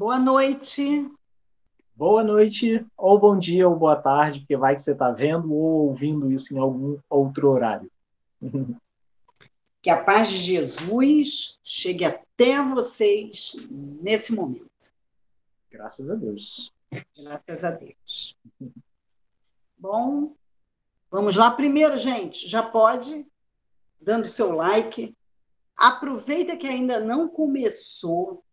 Boa noite. Boa noite, ou bom dia, ou boa tarde, porque vai que você está vendo ou ouvindo isso em algum outro horário. Que a paz de Jesus chegue até vocês nesse momento. Graças a Deus. Graças a Deus. Bom, vamos lá. Primeiro, gente, já pode, dando seu like. Aproveita que ainda não começou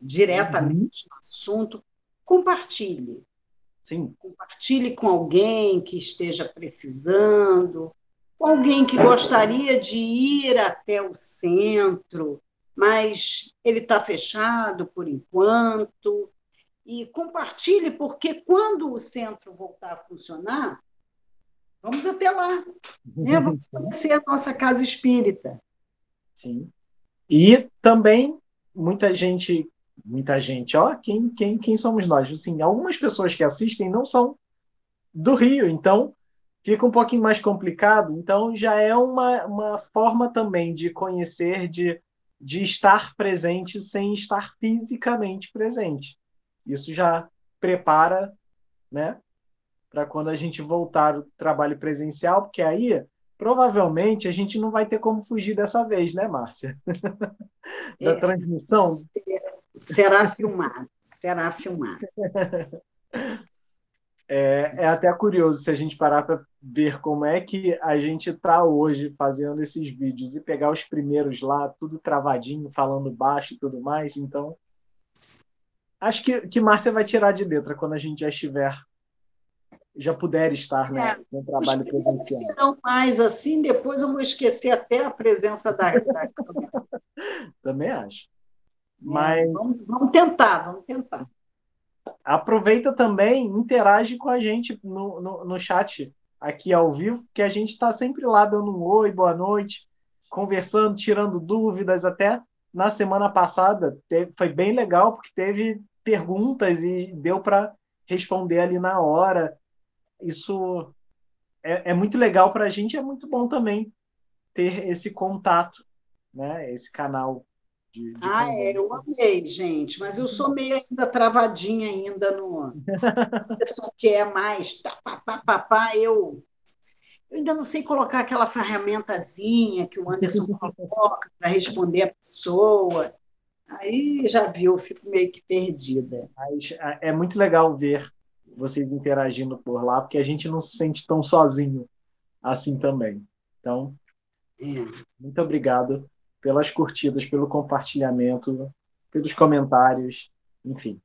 diretamente uhum. no assunto, compartilhe. Sim. Compartilhe com alguém que esteja precisando, com alguém que gostaria de ir até o centro, mas ele está fechado por enquanto. E compartilhe, porque quando o centro voltar a funcionar, vamos até lá. Né? Vamos conhecer a nossa casa espírita. Sim. E também muita gente muita gente, ó, quem, quem, quem somos nós? Assim, algumas pessoas que assistem não são do Rio, então fica um pouquinho mais complicado. Então já é uma, uma forma também de conhecer, de, de estar presente sem estar fisicamente presente. Isso já prepara, né, para quando a gente voltar ao trabalho presencial, porque aí provavelmente a gente não vai ter como fugir dessa vez, né, Márcia? da é, transmissão será filmado, será filmado. É, é até curioso se a gente parar para ver como é que a gente está hoje fazendo esses vídeos e pegar os primeiros lá, tudo travadinho, falando baixo e tudo mais. Então, acho que, que Márcia vai tirar de letra quando a gente já estiver, já puder estar né, é, no trabalho presencial. serão mais assim, depois eu vou esquecer até a presença da. Também acho. Mas vamos, vamos, tentar, vamos tentar. Aproveita também, interage com a gente no, no, no chat aqui ao vivo, que a gente está sempre lá dando um oi, boa noite, conversando, tirando dúvidas. Até na semana passada teve, foi bem legal, porque teve perguntas e deu para responder ali na hora. Isso é, é muito legal para a gente, é muito bom também ter esse contato, né? Esse canal de, de ah, é, eu amei, gente, mas eu sou meio ainda travadinha ainda no. pessoa quer mais, tá, pá, pá, pá, pá, eu, eu ainda não sei colocar aquela ferramentazinha que o Anderson coloca para responder a pessoa. Aí já viu, eu fico meio que perdida. É muito legal ver vocês interagindo por lá, porque a gente não se sente tão sozinho assim também. Então, é. muito obrigado pelas curtidas, pelo compartilhamento, pelos comentários, enfim.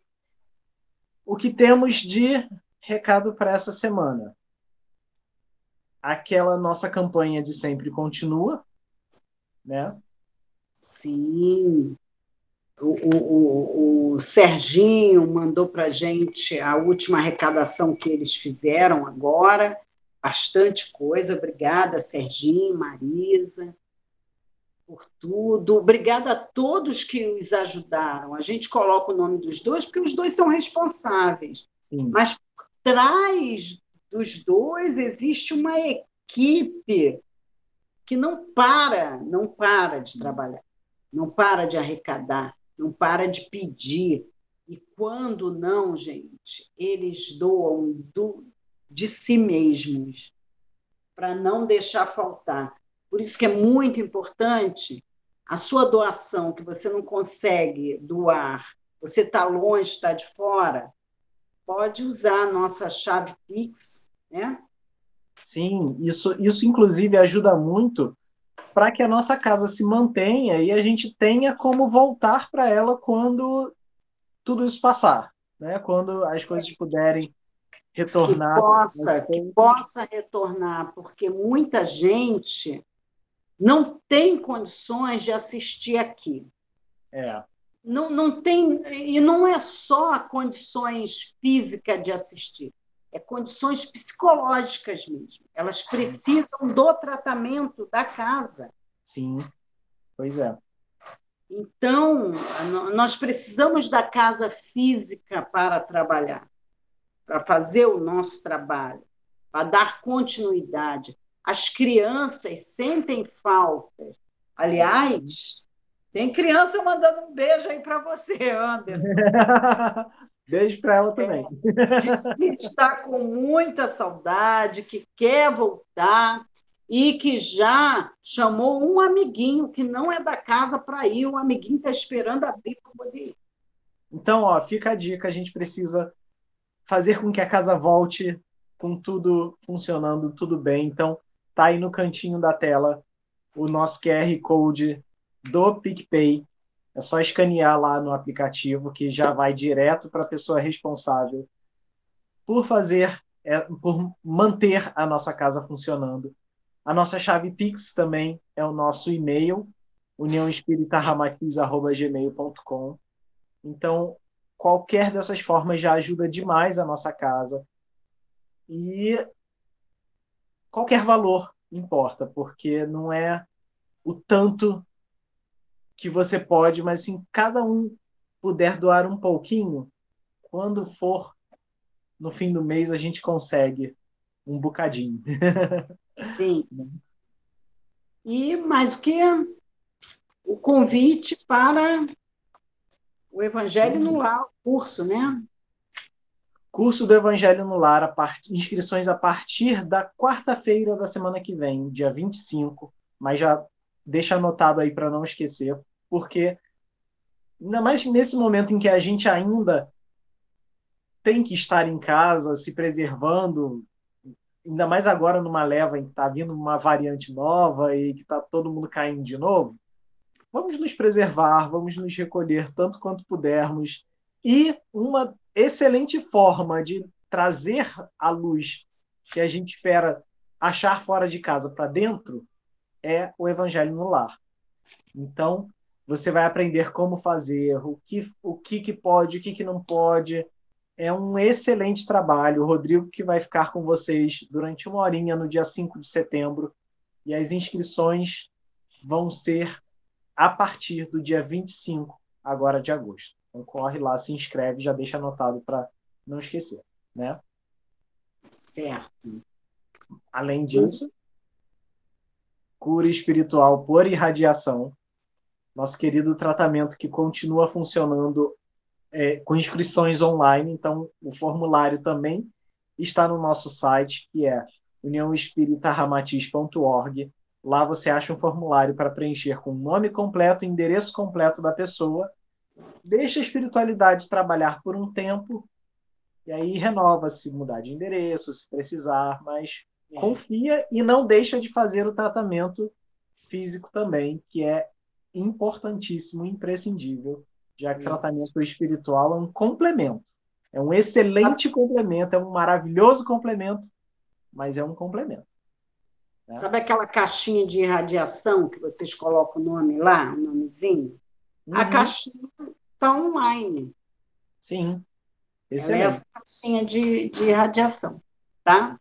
O que temos de recado para essa semana? Aquela nossa campanha de sempre continua, né? Sim. O, o, o, Serginho mandou para a gente a última arrecadação que eles fizeram agora. Bastante coisa. Obrigada, Serginho, Marisa por tudo. Obrigada a todos que os ajudaram. A gente coloca o nome dos dois porque os dois são responsáveis. Sim. Mas por trás dos dois existe uma equipe que não para, não para de trabalhar, não para de arrecadar, não para de pedir. E quando não, gente, eles doam do, de si mesmos para não deixar faltar. Por isso que é muito importante a sua doação, que você não consegue doar, você está longe, está de fora, pode usar a nossa chave Pix, né? Sim, isso, isso inclusive ajuda muito para que a nossa casa se mantenha e a gente tenha como voltar para ela quando tudo isso passar, né? Quando as coisas puderem retornar. Que possa, que possa retornar, porque muita gente não tem condições de assistir aqui. É. Não, não tem, e não é só condições físicas de assistir, é condições psicológicas mesmo. Elas precisam do tratamento da casa. Sim, pois é. Então, nós precisamos da casa física para trabalhar, para fazer o nosso trabalho. para dar continuidade. As crianças sentem falta. Aliás, tem criança mandando um beijo aí para você, Anderson. beijo para ela também. É, diz que está com muita saudade, que quer voltar e que já chamou um amiguinho que não é da casa para ir. O amiguinho está esperando abrir para poder ir. Então, ó, fica a dica: a gente precisa fazer com que a casa volte com tudo funcionando, tudo bem. Então, tá aí no cantinho da tela o nosso QR Code do PicPay. É só escanear lá no aplicativo que já vai direto para a pessoa responsável por fazer, é, por manter a nossa casa funcionando. A nossa chave Pix também é o nosso e-mail, uniãoespiritarramatiz.gmail.com. Então, qualquer dessas formas já ajuda demais a nossa casa. E qualquer valor importa, porque não é o tanto que você pode, mas se cada um puder doar um pouquinho, quando for no fim do mês a gente consegue um bocadinho. Sim. E mais que o convite para o Evangelho no Lar, o curso, né? Curso do Evangelho no Lar, a part... inscrições a partir da quarta-feira da semana que vem, dia 25, mas já deixa anotado aí para não esquecer, porque ainda mais nesse momento em que a gente ainda tem que estar em casa, se preservando, ainda mais agora numa leva em que está vindo uma variante nova e que está todo mundo caindo de novo, vamos nos preservar, vamos nos recolher tanto quanto pudermos. E uma excelente forma de trazer a luz que a gente espera achar fora de casa para dentro é o evangelho no lar. Então, você vai aprender como fazer, o que, o que, que pode, o que, que não pode. É um excelente trabalho. O Rodrigo que vai ficar com vocês durante uma horinha no dia 5 de setembro. E as inscrições vão ser a partir do dia 25, agora de agosto. Então corre lá, se inscreve, já deixa anotado para não esquecer, né? Certo. Além disso, cura espiritual por irradiação nosso querido tratamento que continua funcionando é, com inscrições online. Então, o formulário também está no nosso site, que é uniãoespiritarramatiz.org. Lá você acha um formulário para preencher com o nome completo, endereço completo da pessoa. Deixa a espiritualidade trabalhar por um tempo e aí renova se mudar de endereço, se precisar, mas. Confia e não deixa de fazer o tratamento físico também, que é importantíssimo, imprescindível, já que o tratamento espiritual é um complemento. É um excelente Sabe... complemento, é um maravilhoso complemento, mas é um complemento. Né? Sabe aquela caixinha de irradiação que vocês colocam o nome lá, o nomezinho? Uhum. A caixinha está online. Sim. Excelente. É essa caixinha de, de irradiação, tá?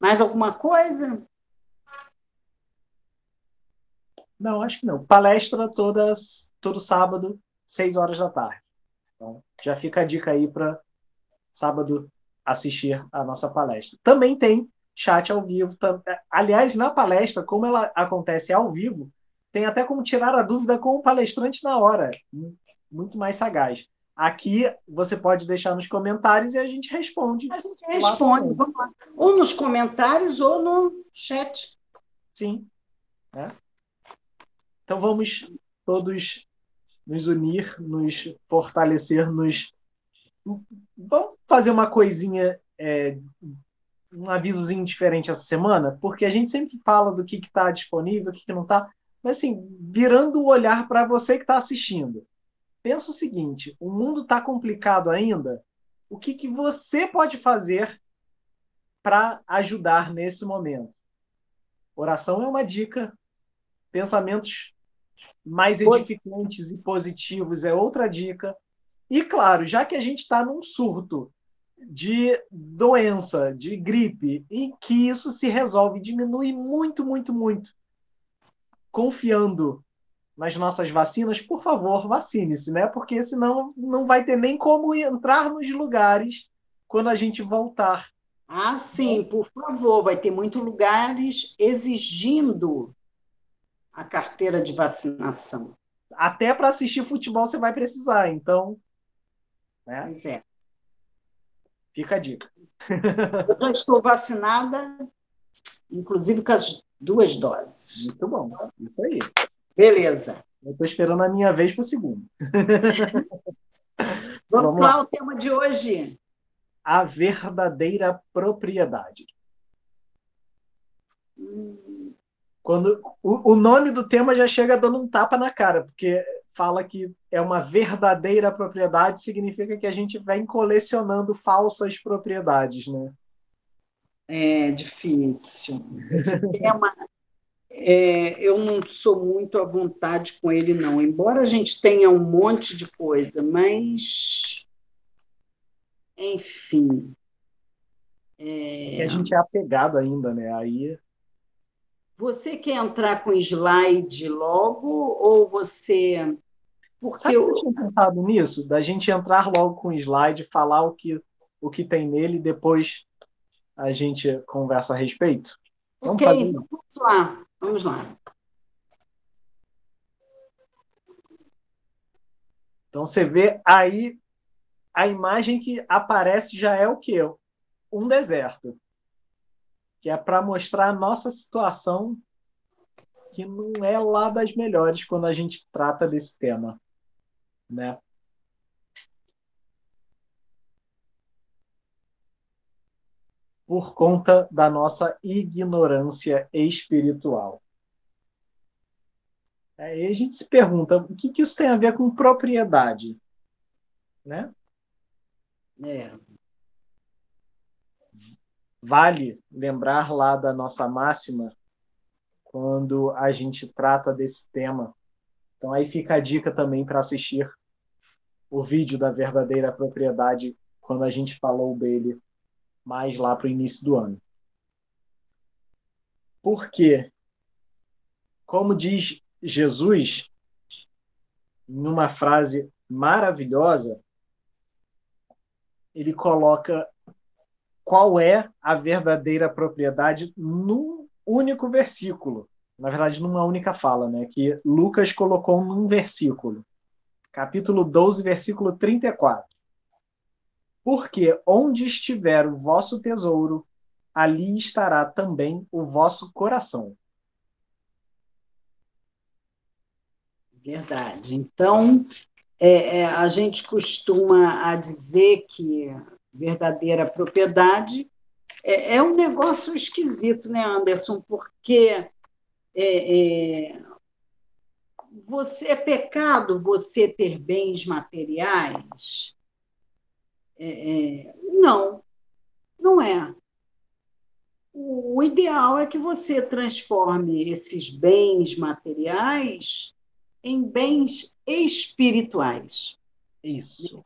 Mais alguma coisa? Não, acho que não. Palestra todas, todo sábado, seis horas da tarde. Então, já fica a dica aí para sábado assistir a nossa palestra. Também tem chat ao vivo. Aliás, na palestra, como ela acontece ao vivo, tem até como tirar a dúvida com o palestrante na hora. Muito mais sagaz. Aqui você pode deixar nos comentários e a gente responde. A gente responde, vamos lá. Ou nos comentários ou no chat. Sim. É. Então vamos todos nos unir, nos fortalecer, nos. Vamos fazer uma coisinha, é, um avisozinho diferente essa semana, porque a gente sempre fala do que está disponível, o que, que não está, mas assim, virando o olhar para você que está assistindo. Pensa o seguinte: o mundo está complicado ainda. O que, que você pode fazer para ajudar nesse momento? Oração é uma dica. Pensamentos mais edificantes e positivos é outra dica. E claro, já que a gente está num surto de doença, de gripe, em que isso se resolve, diminui muito, muito, muito, confiando nas nossas vacinas, por favor, vacine-se, né? Porque senão não vai ter nem como entrar nos lugares quando a gente voltar Ah, sim, por favor, vai ter muitos lugares exigindo a carteira de vacinação. Até para assistir futebol você vai precisar, então. Né? Pois é. Fica a dica. Eu já estou vacinada, inclusive com as duas doses. Muito bom, isso aí. Beleza. Eu estou esperando a minha vez para o segundo. Vamos, Vamos lá, lá, o tema de hoje. A verdadeira propriedade. Hum. Quando o, o nome do tema já chega dando um tapa na cara, porque fala que é uma verdadeira propriedade, significa que a gente vem colecionando falsas propriedades, né? É difícil. Esse tema, é, eu não sou muito à vontade com ele, não. Embora a gente tenha um monte de coisa, mas. Enfim. É... a gente é apegado ainda, né? Aí. Você quer entrar com slide logo ou você. Porque Sabe eu... eu tinha pensado nisso? Da gente entrar logo com o slide, falar o que, o que tem nele e depois a gente conversa a respeito? Vamos ok, então vamos lá. Vamos lá. Então você vê aí a imagem que aparece já é o quê? Um deserto. Que é para mostrar a nossa situação que não é lá das melhores quando a gente trata desse tema, né? Por conta da nossa ignorância espiritual. Aí a gente se pergunta o que, que isso tem a ver com propriedade, né? É. Vale lembrar lá da nossa máxima quando a gente trata desse tema. Então aí fica a dica também para assistir o vídeo da verdadeira propriedade quando a gente falou dele mais lá para o início do ano. Porque, como diz Jesus, numa frase maravilhosa, ele coloca qual é a verdadeira propriedade num único versículo. Na verdade, numa única fala, né? Que Lucas colocou num versículo. Capítulo 12, versículo 34. Porque onde estiver o vosso tesouro, ali estará também o vosso coração. Verdade. Então, é, é, a gente costuma a dizer que verdadeira propriedade é, é, um negócio esquisito, né, Anderson? Porque é, é, você é pecado você ter bens materiais? É, é, não, não é. O ideal é que você transforme esses bens materiais em bens espirituais. Isso.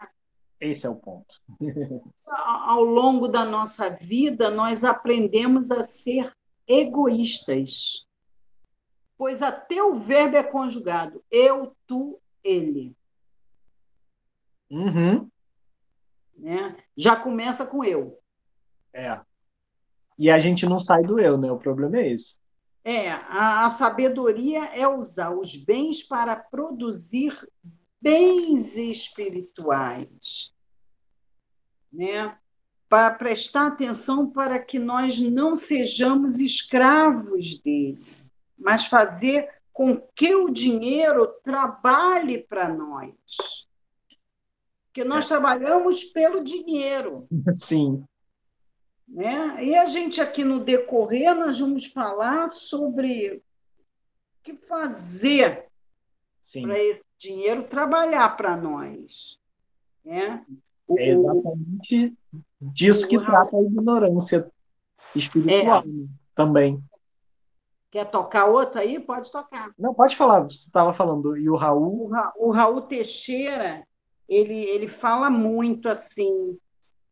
Esse é o ponto. Ao longo da nossa vida, nós aprendemos a ser egoístas. Pois até o verbo é conjugado: eu, tu, ele. Uhum né? Já começa com eu. É. E a gente não sai do eu, né? O problema é esse. É, a, a sabedoria é usar os bens para produzir bens espirituais, né? Para prestar atenção para que nós não sejamos escravos dele, mas fazer com que o dinheiro trabalhe para nós. Porque nós é. trabalhamos pelo dinheiro. Sim. Né? E a gente aqui no decorrer, nós vamos falar sobre o que fazer para esse dinheiro trabalhar para nós. Né? O, é exatamente disso que trata a ignorância espiritual é. também. Quer tocar outro aí? Pode tocar. Não, pode falar. Você estava falando. E o Raul? O, Ra o Raul Teixeira, ele, ele fala muito assim.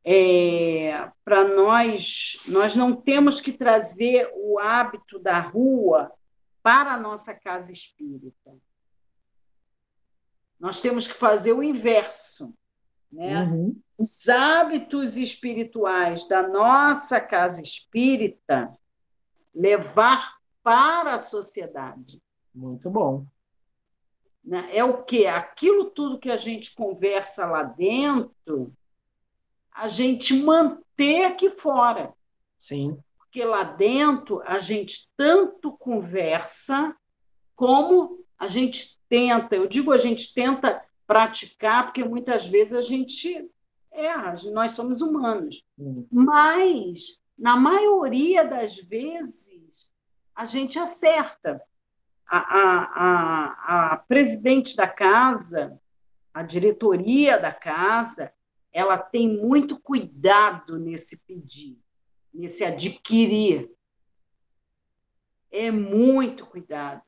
É, para nós, nós não temos que trazer o hábito da rua para a nossa casa espírita. Nós temos que fazer o inverso. Né? Uhum. os hábitos espirituais da nossa casa espírita levar para a sociedade. Muito bom. Né? É o que? Aquilo tudo que a gente conversa lá dentro, a gente manter aqui fora. Sim. Porque lá dentro a gente tanto conversa como a gente tenta. Eu digo a gente tenta praticar, porque muitas vezes a gente erra, nós somos humanos. Hum. Mas, na maioria das vezes, a gente acerta a, a, a, presidente da casa, a diretoria da casa, ela tem muito cuidado nesse pedir, nesse adquirir. É muito cuidado.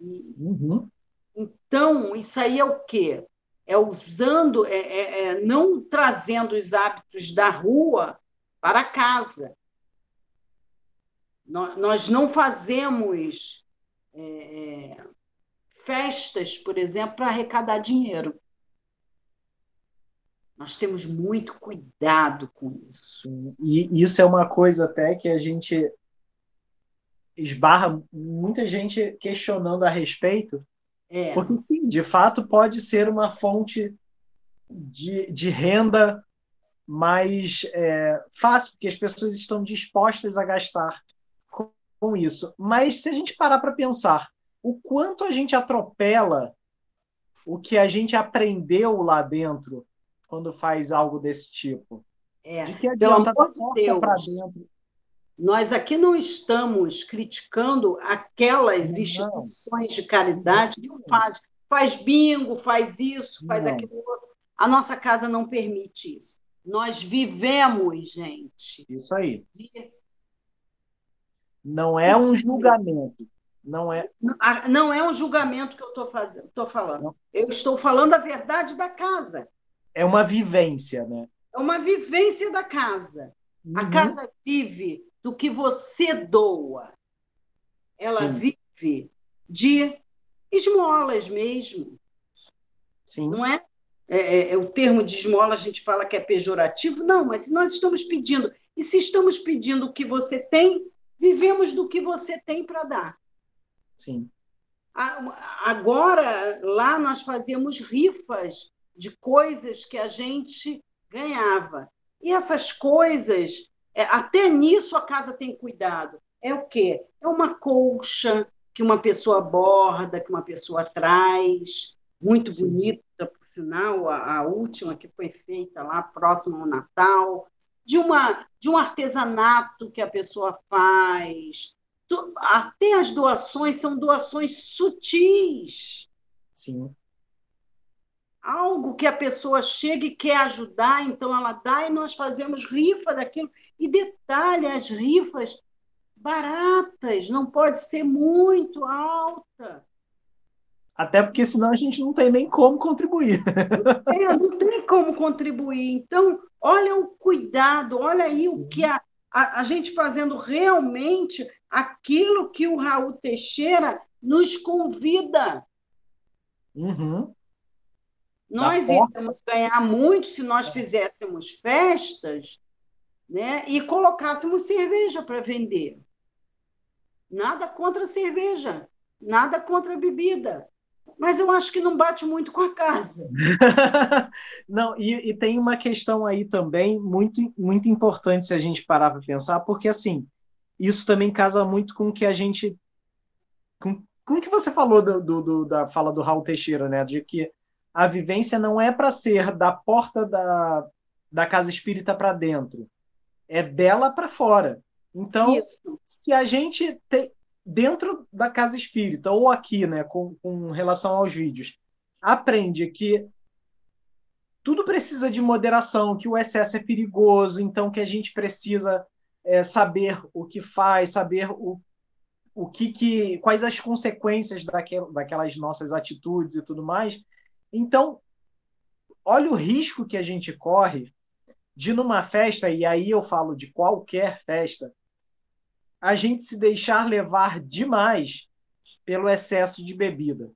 Uhum. Então, isso aí é o quê? É usando, é, é, é, não trazendo os hábitos da rua para casa. Nós, nós não fazemos é, festas, por exemplo, para arrecadar dinheiro. Nós temos muito cuidado com isso. E isso é uma coisa até que a gente esbarra muita gente questionando a respeito. É. Porque, sim, de fato, pode ser uma fonte de, de renda mais é, fácil, porque as pessoas estão dispostas a gastar com isso. Mas se a gente parar para pensar o quanto a gente atropela o que a gente aprendeu lá dentro quando faz algo desse tipo. É, de que pelo amor de Deus. Nós aqui não estamos criticando aquelas não. instituições de caridade que faz, faz bingo, faz isso, faz não. aquilo outro. A nossa casa não permite isso. Nós vivemos, gente. Isso aí. De não é um julgamento. Não é. Não é um julgamento que eu estou fazendo, estou falando. Eu estou falando a verdade da casa. É uma vivência, né? É uma vivência da casa. Uhum. A casa vive do que você doa. Ela Sim. vive de esmolas mesmo. Sim. Não é? É, é? é, o termo de esmola a gente fala que é pejorativo. Não, mas se nós estamos pedindo, e se estamos pedindo o que você tem, vivemos do que você tem para dar. Sim. Agora, lá nós fazíamos rifas de coisas que a gente ganhava. E essas coisas, é, até nisso a casa tem cuidado. É o quê? É uma colcha que uma pessoa borda, que uma pessoa traz, muito Sim. bonita, por sinal, a, a, última que foi feita lá, próxima ao Natal de, uma, de um artesanato que a pessoa faz. Até as doações são doações sutis. Sim. Algo que a pessoa chega e quer ajudar, então ela dá e nós fazemos rifa daquilo. E detalhe, as rifas baratas, não pode ser muito alta. Até porque senão a gente não tem nem como contribuir. É, não tem como contribuir. Então, olha o cuidado, olha aí o que a, a, a gente fazendo realmente aquilo que o Raul Teixeira nos convida. Uhum. Nós iríamos ganhar muito se nós fizéssemos festas né, e colocássemos cerveja para vender. Nada contra a cerveja, nada contra a bebida mas eu acho que não bate muito com a casa. não, e, e, tem uma questão aí também muito, muito importante se a gente parar para pensar, porque assim, isso também casa muito com o que a gente. Com, com o que você falou do, do, do, da fala do Raul Teixeira, né? De que a vivência não é para ser da porta da, da casa espírita para dentro, é dela para fora. Então, Isso. se a gente te, dentro da casa espírita, ou aqui, né, com, com relação aos vídeos, aprende que tudo precisa de moderação, que o excesso é perigoso, então que a gente precisa é, saber o que faz, saber o, o que, que quais as consequências daquel, daquelas nossas atitudes e tudo mais. Então, olha o risco que a gente corre de numa festa, e aí eu falo de qualquer festa, a gente se deixar levar demais pelo excesso de bebida.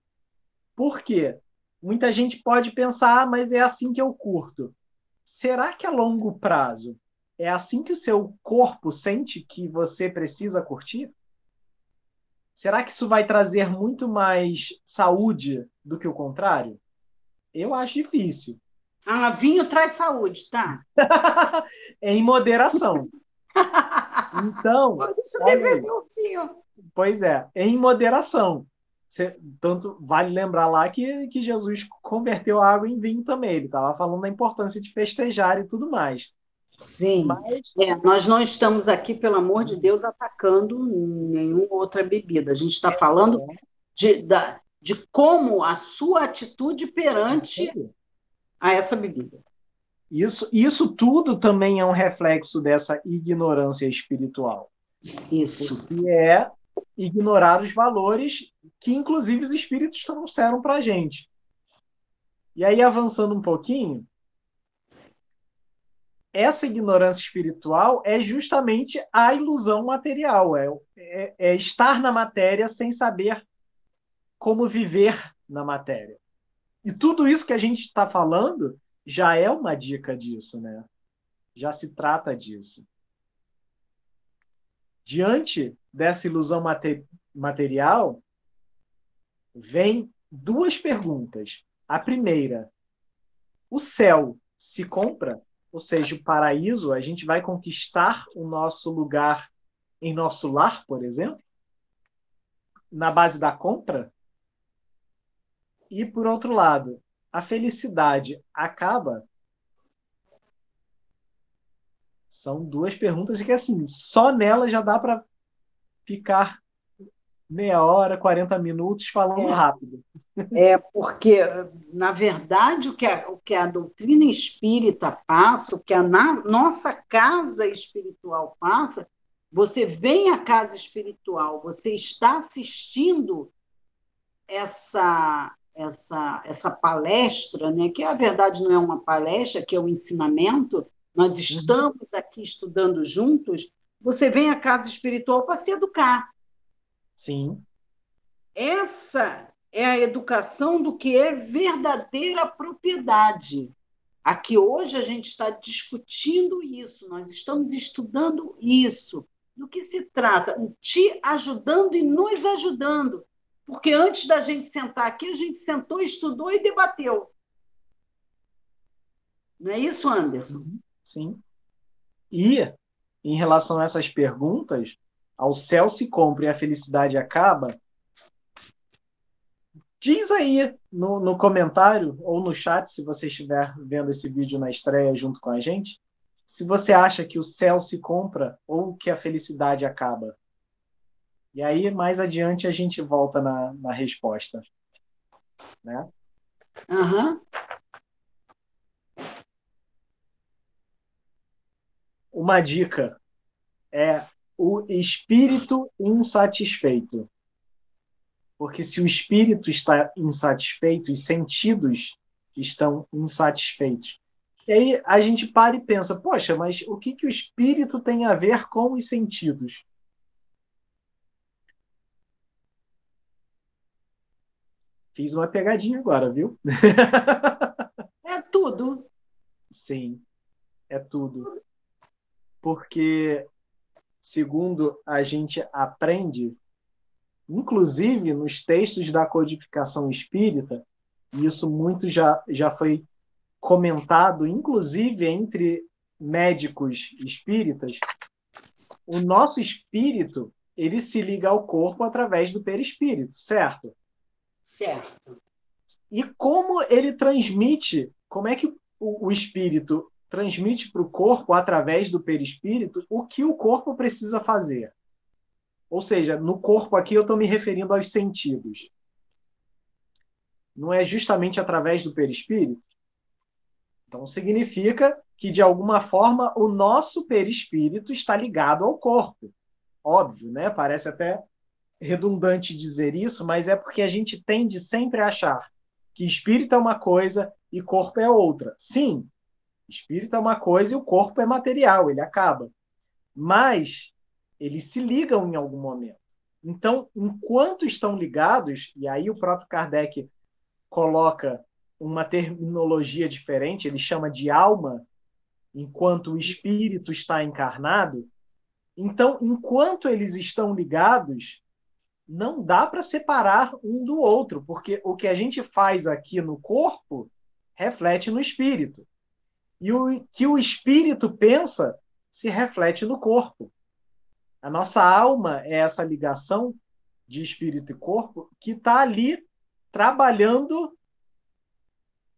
Por quê? Muita gente pode pensar, ah, mas é assim que eu curto. será que a longo prazo é assim que o seu corpo sente que você precisa curtir? Será que isso vai trazer muito mais saúde do que o contrário? Eu acho difícil. Ah, vinho traz saúde, tá? em moderação. Então. Deixa um. Pois é, em moderação. Tanto vale lembrar lá que, que Jesus converteu a água em vinho também. Ele estava falando da importância de festejar e tudo mais. Sim. Mas... É, nós não estamos aqui, pelo amor de Deus, atacando nenhuma outra bebida. A gente está falando de, da, de como a sua atitude perante a essa bebida. Isso, isso tudo também é um reflexo dessa ignorância espiritual. Isso. Que é ignorar os valores que, inclusive, os espíritos trouxeram para a gente. E aí, avançando um pouquinho, essa ignorância espiritual é justamente a ilusão material, é, é, é estar na matéria sem saber como viver na matéria. E tudo isso que a gente está falando já é uma dica disso, né? Já se trata disso. Diante dessa ilusão material, vem duas perguntas. A primeira, o céu se compra? Ou seja, o paraíso, a gente vai conquistar o nosso lugar em nosso lar, por exemplo? Na base da compra? E, por outro lado, a felicidade acaba? São duas perguntas que, assim, só nela já dá para ficar meia hora, 40 minutos falando é. rápido. É, porque, na verdade, o que, a, o que a doutrina espírita passa, o que a na, nossa casa espiritual passa, você vem à casa espiritual, você está assistindo essa essa, essa palestra, né, que a verdade não é uma palestra, que é um ensinamento, nós uhum. estamos aqui estudando juntos, você vem à casa espiritual para se educar. Sim. Essa é a educação do que é verdadeira propriedade. Aqui hoje a gente está discutindo isso, nós estamos estudando isso. Do que se trata? Te ajudando e nos ajudando. Porque antes da gente sentar aqui, a gente sentou, estudou e debateu. Não é isso, Anderson? Uhum, sim. E, em relação a essas perguntas, ao céu se compra e a felicidade acaba, diz aí no, no comentário ou no chat, se você estiver vendo esse vídeo na estreia junto com a gente, se você acha que o céu se compra ou que a felicidade acaba. E aí, mais adiante, a gente volta na, na resposta. Né? Uhum. Uma dica é o espírito insatisfeito. Porque se o espírito está insatisfeito, os sentidos estão insatisfeitos. E aí a gente para e pensa, poxa, mas o que, que o espírito tem a ver com os sentidos? Fiz uma pegadinha agora, viu? É tudo. Sim, é tudo. Porque, segundo a gente aprende, inclusive nos textos da codificação espírita, e isso muito já, já foi comentado, inclusive entre médicos espíritas, o nosso espírito ele se liga ao corpo através do perispírito, certo? Certo. E como ele transmite, como é que o, o espírito transmite para o corpo, através do perispírito, o que o corpo precisa fazer? Ou seja, no corpo aqui eu estou me referindo aos sentidos. Não é justamente através do perispírito? Então significa que, de alguma forma, o nosso perispírito está ligado ao corpo. Óbvio, né? Parece até redundante dizer isso, mas é porque a gente tende sempre a achar que espírito é uma coisa e corpo é outra. Sim, espírito é uma coisa e o corpo é material, ele acaba. Mas eles se ligam em algum momento. Então, enquanto estão ligados, e aí o próprio Kardec coloca uma terminologia diferente, ele chama de alma, enquanto o espírito está encarnado. Então, enquanto eles estão ligados, não dá para separar um do outro, porque o que a gente faz aqui no corpo reflete no espírito. E o que o espírito pensa se reflete no corpo. A nossa alma é essa ligação de espírito e corpo que está ali trabalhando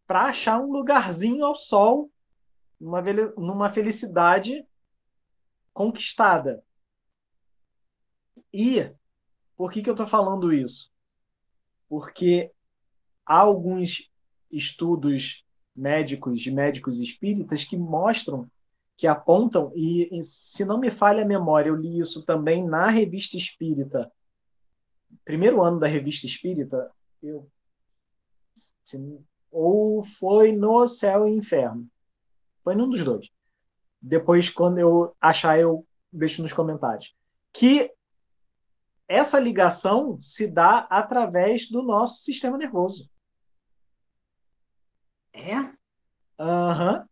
para achar um lugarzinho ao sol, numa, felicidade conquistada. E por que, que eu estou falando isso? Porque há alguns estudos médicos, de médicos espíritas, que mostram, que apontam, e, e se não me falha a memória, eu li isso também na revista espírita, primeiro ano da revista espírita, eu, se, ou foi no Céu e Inferno. Foi num dos dois. Depois, quando eu achar, eu deixo nos comentários. Que essa ligação se dá através do nosso sistema nervoso. É? Aham. Uhum.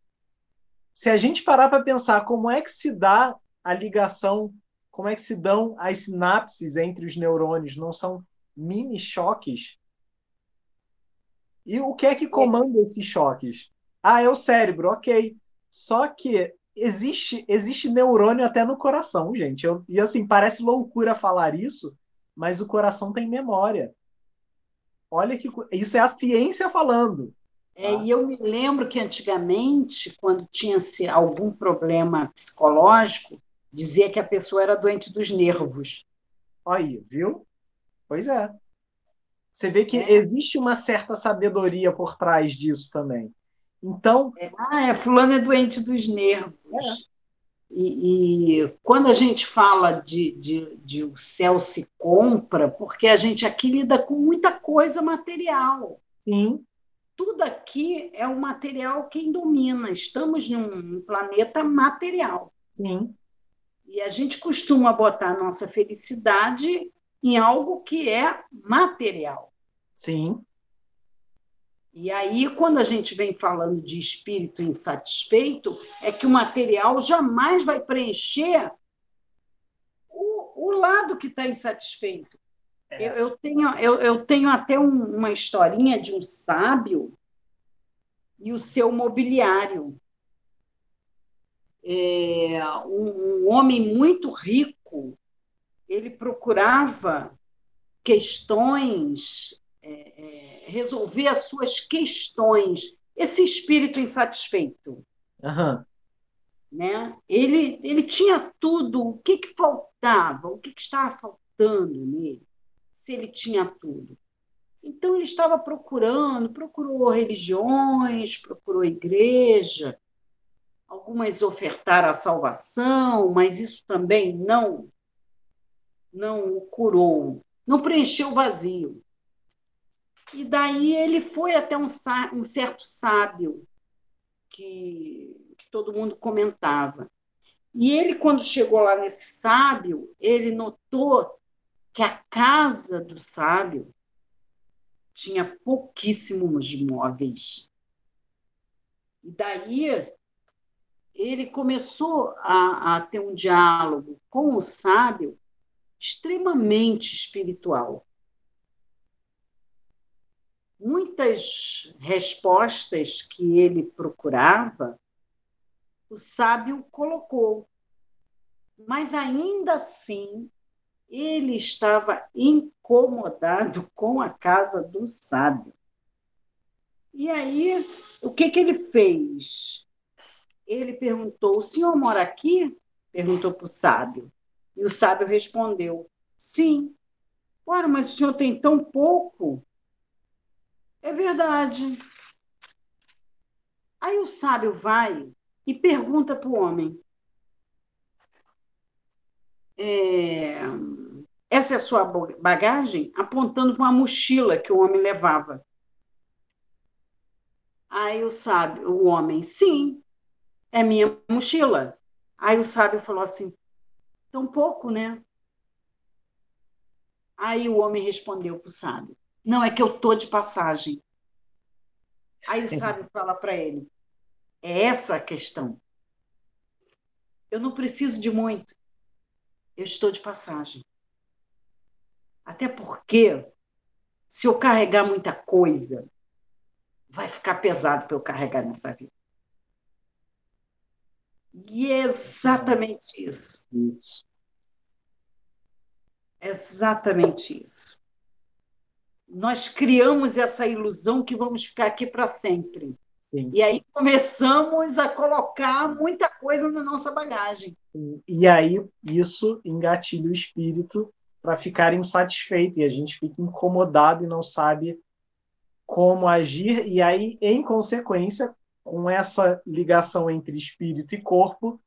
Se a gente parar para pensar como é que se dá a ligação, como é que se dão as sinapses entre os neurônios, não são mini choques? E o que é que comanda esses choques? Ah, é o cérebro, ok. Só que existe existe neurônio até no coração, gente. Eu, e assim, parece loucura falar isso, mas o coração tem memória. Olha que isso é a ciência falando. É, e eu me lembro que antigamente, quando tinha-se algum problema psicológico, dizia que a pessoa era doente dos nervos. Aí, viu? Pois é. Você vê que é. existe uma certa sabedoria por trás disso também. Então. É, ah, é, fulano é doente dos nervos. É. E, e, quando a gente fala de, de, de o céu se compra, porque a gente aqui lida com muita coisa material. Sim tudo aqui é o material quem domina. Estamos num planeta material. Sim. E a gente costuma botar a nossa felicidade em algo que é material. Sim. E aí, quando a gente vem falando de espírito insatisfeito, é que o material jamais vai preencher o, o lado que está insatisfeito. É. Eu, eu, tenho, eu, eu tenho até um, uma historinha de um sábio e o seu mobiliário. É, um, um homem muito rico, ele procurava questões, é, resolver as suas questões. Esse espírito insatisfeito. Uhum. Né? Ele, ele tinha tudo. O que, que faltava? O que, que estava faltando nele? se ele tinha tudo. Então ele estava procurando, procurou religiões, procurou igreja, algumas ofertaram a salvação, mas isso também não não o curou, não preencheu o vazio. E daí ele foi até um, um certo sábio que, que todo mundo comentava. E ele, quando chegou lá nesse sábio, ele notou que a casa do sábio tinha pouquíssimos móveis. E daí ele começou a, a ter um diálogo com o sábio extremamente espiritual. Muitas respostas que ele procurava, o sábio colocou. Mas ainda assim, ele estava incomodado com a casa do sábio. E aí, o que, que ele fez? Ele perguntou: O senhor mora aqui? Perguntou para o sábio. E o sábio respondeu: Sim. Ora, mas o senhor tem tão pouco? É verdade. Aí o sábio vai e pergunta para o homem: é, essa é a sua bagagem? Apontando para uma mochila que o homem levava. Aí o sábio, o homem, sim, é minha mochila. Aí o sábio falou assim: tão pouco, né? Aí o homem respondeu para o sábio: não, é que eu tô de passagem. Aí o sábio fala para ele: é essa a questão. Eu não preciso de muito. Eu estou de passagem. Até porque, se eu carregar muita coisa, vai ficar pesado para eu carregar nessa vida. E é exatamente isso. Isso. Exatamente isso. Nós criamos essa ilusão que vamos ficar aqui para sempre. Sim. E aí começamos a colocar muita coisa na nossa bagagem. E aí isso engatilha o espírito para ficar insatisfeito e a gente fica incomodado e não sabe como agir e aí em consequência com essa ligação entre espírito e corpo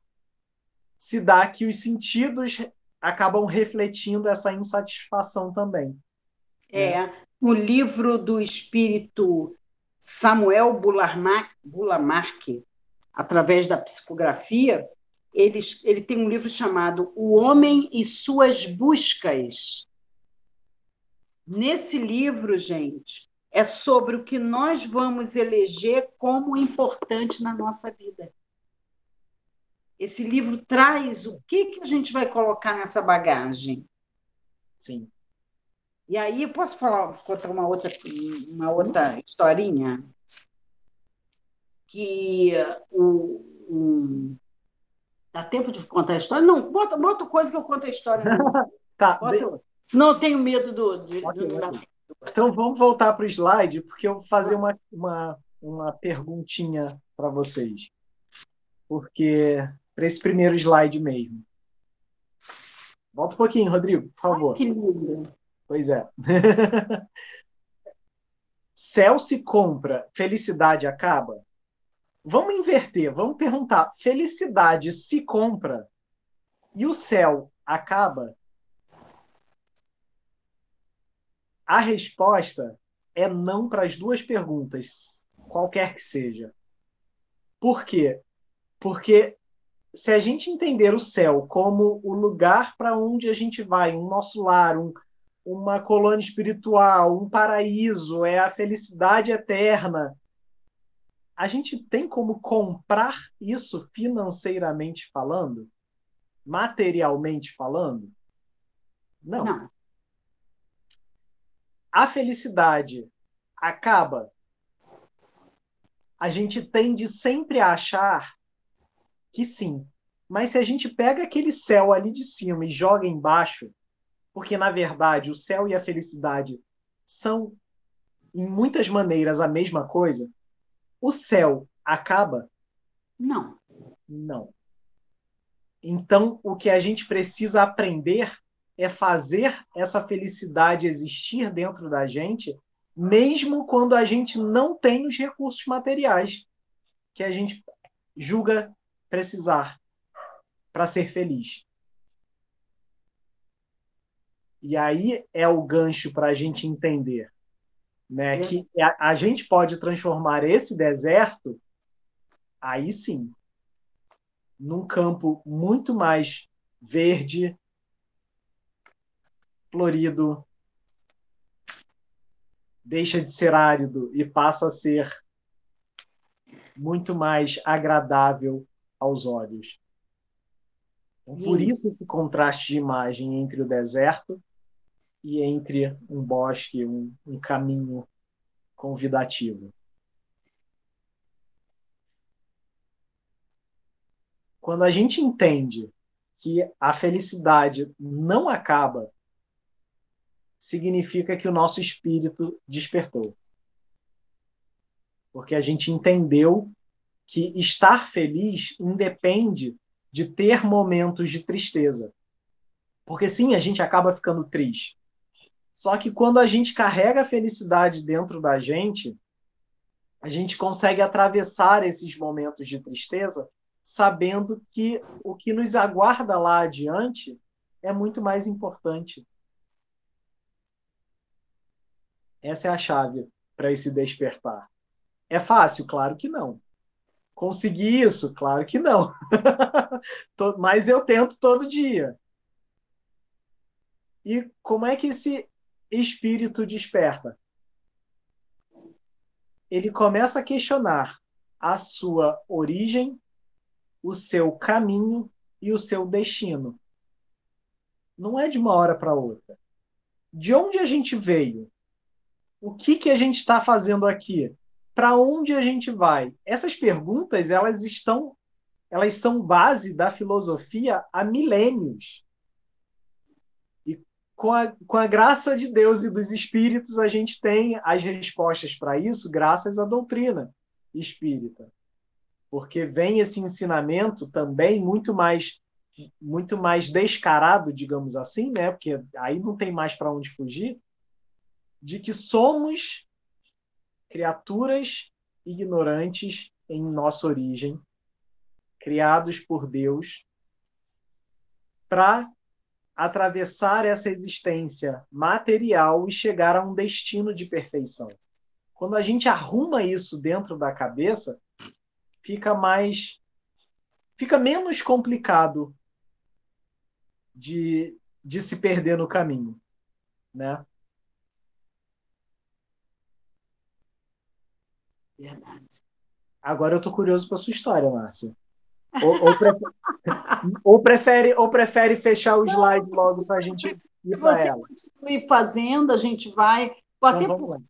se dá que os sentidos acabam refletindo essa insatisfação também. É, no livro do espírito Samuel Bulamarque, através da psicografia, ele, ele tem um livro chamado O Homem e Suas Buscas. Nesse livro, gente, é sobre o que nós vamos eleger como importante na nossa vida. Esse livro traz o que, que a gente vai colocar nessa bagagem. Sim. E aí, posso falar, contar uma outra, uma outra historinha? Que o, o, Dá tempo de contar a história? Não, bota, bota coisa que eu conto a história. tá. Bota, senão eu tenho medo do. De, okay, do... Okay. Então vamos voltar para o slide, porque eu vou fazer uma, uma, uma perguntinha para vocês. Porque para esse primeiro slide mesmo. Volta um pouquinho, Rodrigo, por favor. Ai, que lindo. Pois é. Céu se compra, felicidade acaba? Vamos inverter, vamos perguntar: felicidade se compra e o céu acaba? A resposta é não para as duas perguntas, qualquer que seja. Por quê? Porque se a gente entender o céu como o lugar para onde a gente vai, um nosso lar, um, uma colônia espiritual, um paraíso, é a felicidade eterna, a gente tem como comprar isso financeiramente falando? Materialmente falando? Não. Não. A felicidade acaba. A gente tende sempre a achar que sim. Mas se a gente pega aquele céu ali de cima e joga embaixo, porque na verdade o céu e a felicidade são, em muitas maneiras, a mesma coisa, o céu acaba? Não. Não. Então, o que a gente precisa aprender é fazer essa felicidade existir dentro da gente, mesmo quando a gente não tem os recursos materiais que a gente julga precisar para ser feliz. E aí é o gancho para a gente entender né? É. Que a, a gente pode transformar esse deserto, aí sim, num campo muito mais verde, florido, deixa de ser árido e passa a ser muito mais agradável aos olhos. Então, por isso esse contraste de imagem entre o deserto e entre um bosque, um, um caminho convidativo. Quando a gente entende que a felicidade não acaba, significa que o nosso espírito despertou. Porque a gente entendeu que estar feliz independe de ter momentos de tristeza. Porque sim, a gente acaba ficando triste. Só que quando a gente carrega a felicidade dentro da gente, a gente consegue atravessar esses momentos de tristeza sabendo que o que nos aguarda lá adiante é muito mais importante. Essa é a chave para esse despertar. É fácil? Claro que não. Conseguir isso? Claro que não. Mas eu tento todo dia. E como é que esse espírito desperta. Ele começa a questionar a sua origem, o seu caminho e o seu destino. Não é de uma hora para outra. De onde a gente veio? O que, que a gente está fazendo aqui? Para onde a gente vai? Essas perguntas elas estão, elas são base da filosofia há milênios. Com a, com a graça de Deus e dos espíritos a gente tem as respostas para isso, graças à doutrina espírita porque vem esse ensinamento também muito mais muito mais descarado, digamos assim, né? Porque aí não tem mais para onde fugir, de que somos criaturas ignorantes em nossa origem, criados por Deus para atravessar essa existência material e chegar a um destino de perfeição. Quando a gente arruma isso dentro da cabeça, fica mais fica menos complicado de, de se perder no caminho, né? Verdade. Agora eu tô curioso para sua história, Márcia. Ou, ou, prefere, ou, prefere, ou prefere fechar o slide logo para a gente ir para ela? Você continue fazendo, a gente vai. Então, até por,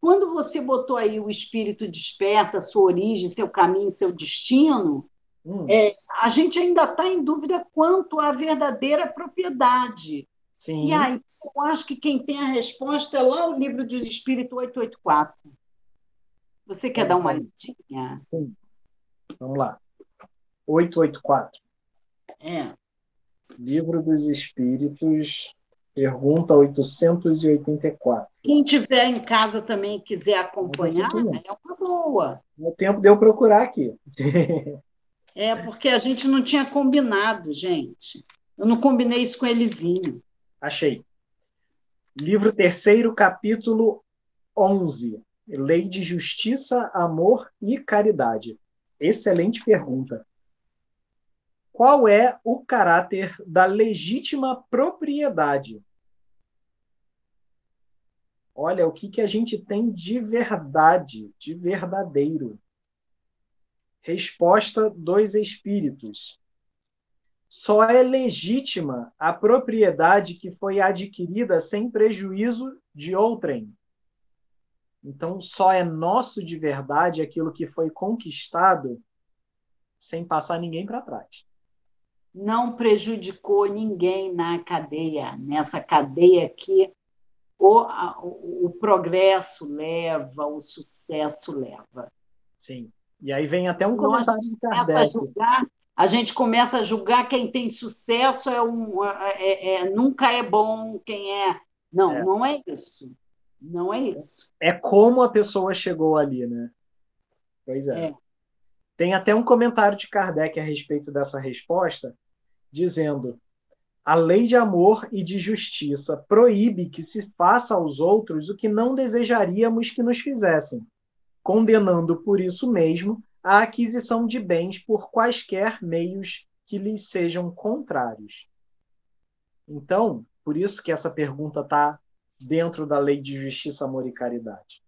quando você botou aí o espírito desperta, sua origem, seu caminho, seu destino, hum. é, a gente ainda está em dúvida quanto à verdadeira propriedade. Sim. E aí, eu acho que quem tem a resposta é lá o livro dos Espíritos 884. Você quer dar uma lidinha? Sim. Vamos lá. 884. É. Livro dos Espíritos, Pergunta 884. Quem tiver em casa também quiser acompanhar, é uma boa. No tempo de eu procurar aqui. é, porque a gente não tinha combinado, gente. Eu não combinei isso com Elisinho. Achei. Livro terceiro, capítulo 11. Lei de Justiça, Amor e Caridade. Excelente pergunta. Qual é o caráter da legítima propriedade? Olha, o que, que a gente tem de verdade, de verdadeiro? Resposta dos espíritos. Só é legítima a propriedade que foi adquirida sem prejuízo de outrem. Então, só é nosso de verdade aquilo que foi conquistado sem passar ninguém para trás não prejudicou ninguém na cadeia, nessa cadeia que o, o, progresso leva, o sucesso leva. Sim. E aí vem até um comentário de Kardec. A, julgar, a gente começa a julgar quem tem sucesso é um, é, é, é nunca é bom, quem é. Não, é. não é isso. Não é isso. É como a pessoa chegou ali, né? Pois é. é. Tem até um comentário de Kardec a respeito dessa resposta, dizendo: a lei de amor e de justiça proíbe que se faça aos outros o que não desejaríamos que nos fizessem, condenando por isso mesmo a aquisição de bens por quaisquer meios que lhes sejam contrários. Então, por isso que essa pergunta está dentro da lei de justiça, amor e caridade.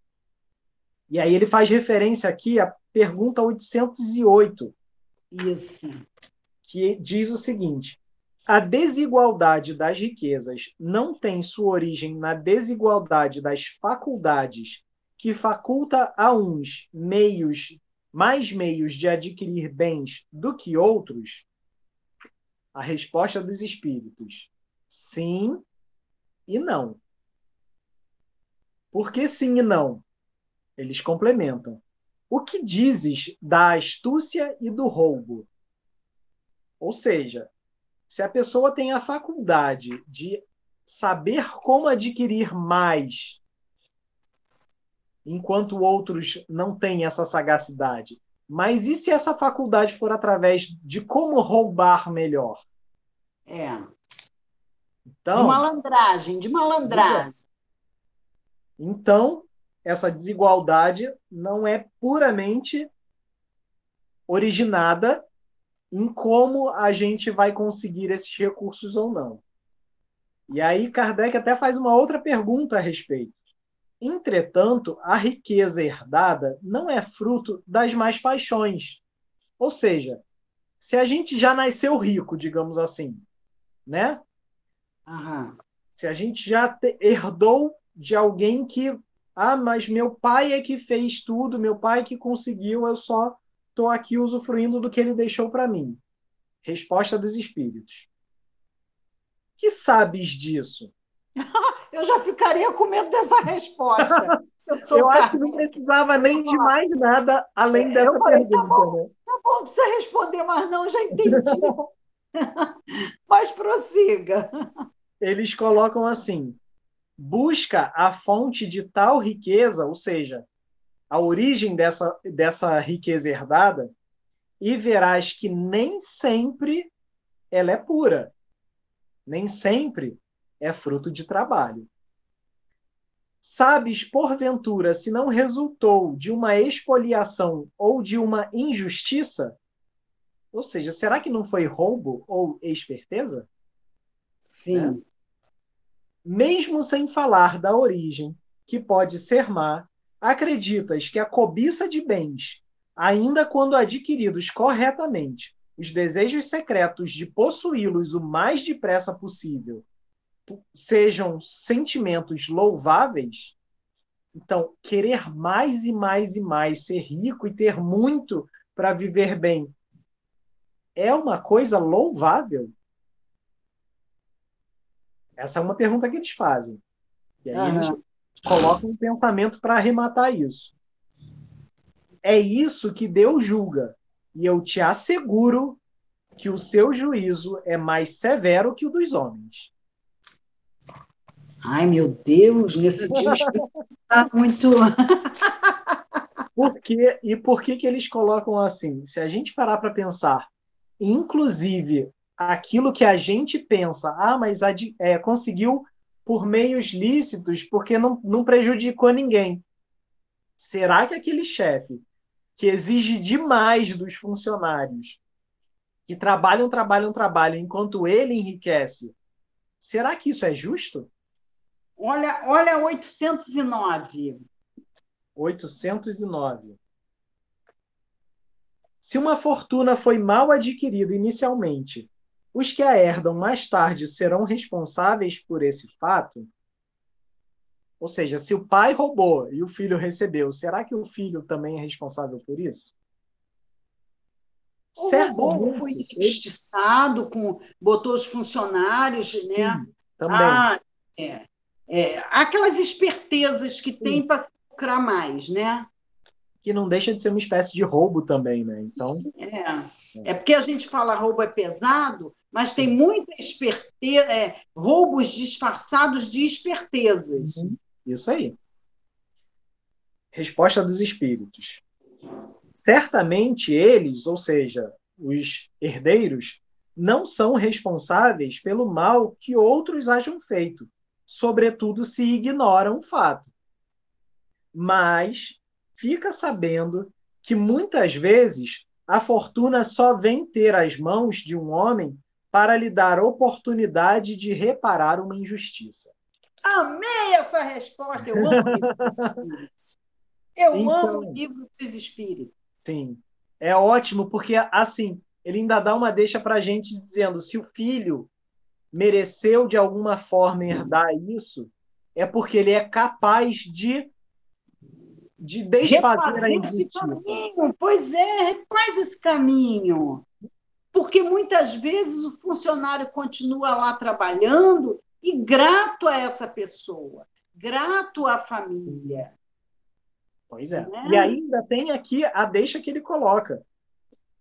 E aí ele faz referência aqui à pergunta 808. Isso. Que diz o seguinte: a desigualdade das riquezas não tem sua origem na desigualdade das faculdades que faculta a uns meios mais meios de adquirir bens do que outros? A resposta dos espíritos: sim e não. Por que sim e não? Eles complementam. O que dizes da astúcia e do roubo? Ou seja, se a pessoa tem a faculdade de saber como adquirir mais, enquanto outros não têm essa sagacidade, mas e se essa faculdade for através de como roubar melhor? É. Então, de malandragem, de malandragem. Então, essa desigualdade não é puramente originada em como a gente vai conseguir esses recursos ou não. E aí Kardec até faz uma outra pergunta a respeito. Entretanto, a riqueza herdada não é fruto das mais paixões. Ou seja, se a gente já nasceu rico, digamos assim, né? Aham. Se a gente já herdou de alguém que, ah, mas meu pai é que fez tudo, meu pai que conseguiu, eu só estou aqui usufruindo do que ele deixou para mim. Resposta dos espíritos. Que sabes disso? eu já ficaria com medo dessa resposta. eu, eu acho que não precisava nem de mais nada além é, dessa falei, pergunta. Tá bom, né? tá bom, não precisa responder mais, não, já entendi. Mas prossiga. Eles colocam assim: busca a fonte de tal riqueza, ou seja, a origem dessa, dessa riqueza herdada, e verás que nem sempre ela é pura. Nem sempre é fruto de trabalho. Sabes, porventura, se não resultou de uma expoliação ou de uma injustiça? Ou seja, será que não foi roubo ou esperteza? Sim. É. Mesmo sem falar da origem, que pode ser má, acreditas que a cobiça de bens, ainda quando adquiridos corretamente, os desejos secretos de possuí-los o mais depressa possível, sejam sentimentos louváveis, então querer mais e mais e mais, ser rico e ter muito para viver bem, é uma coisa louvável? Essa é uma pergunta que eles fazem. E aí eles colocam um pensamento para arrematar isso. É isso que Deus julga. E eu te asseguro que o seu juízo é mais severo que o dos homens. Ai, meu Deus, nesse dia está muito. por quê? E por que, que eles colocam assim? Se a gente parar para pensar, inclusive aquilo que a gente pensa, ah, mas é, conseguiu por meios lícitos porque não, não prejudicou ninguém. Será que aquele chefe que exige demais dos funcionários, que trabalham, trabalham, trabalham, enquanto ele enriquece, será que isso é justo? Olha, olha 809. 809. Se uma fortuna foi mal adquirida inicialmente, os que a herdam mais tarde serão responsáveis por esse fato? Ou seja, se o pai roubou e o filho recebeu, será que o filho também é responsável por isso? O Certamente, foi injustiçado, com, botou os funcionários, né? Sim, também. Ah, é. É, aquelas espertezas que Sim. tem para lucrar mais, né? Que não deixa de ser uma espécie de roubo também, né? Então. É. é porque a gente fala roubo é pesado, mas tem muita esperteza, é, roubos disfarçados de espertezas. Uhum. Isso aí. Resposta dos espíritos. Certamente eles, ou seja, os herdeiros, não são responsáveis pelo mal que outros hajam feito, sobretudo se ignoram o fato. Mas fica sabendo que muitas vezes a fortuna só vem ter as mãos de um homem para lhe dar oportunidade de reparar uma injustiça. Amei essa resposta! Eu amo o livro dos espíritos. Eu então, amo o livro dos espíritos. Sim, é ótimo, porque assim, ele ainda dá uma deixa para a gente dizendo: se o filho mereceu de alguma forma herdar isso, é porque ele é capaz de de desfazer a injustiça. Caminho, pois é, faz esse caminho. Porque muitas vezes o funcionário continua lá trabalhando e grato a essa pessoa, grato à família. Pois é. é. E ainda tem aqui a deixa que ele coloca.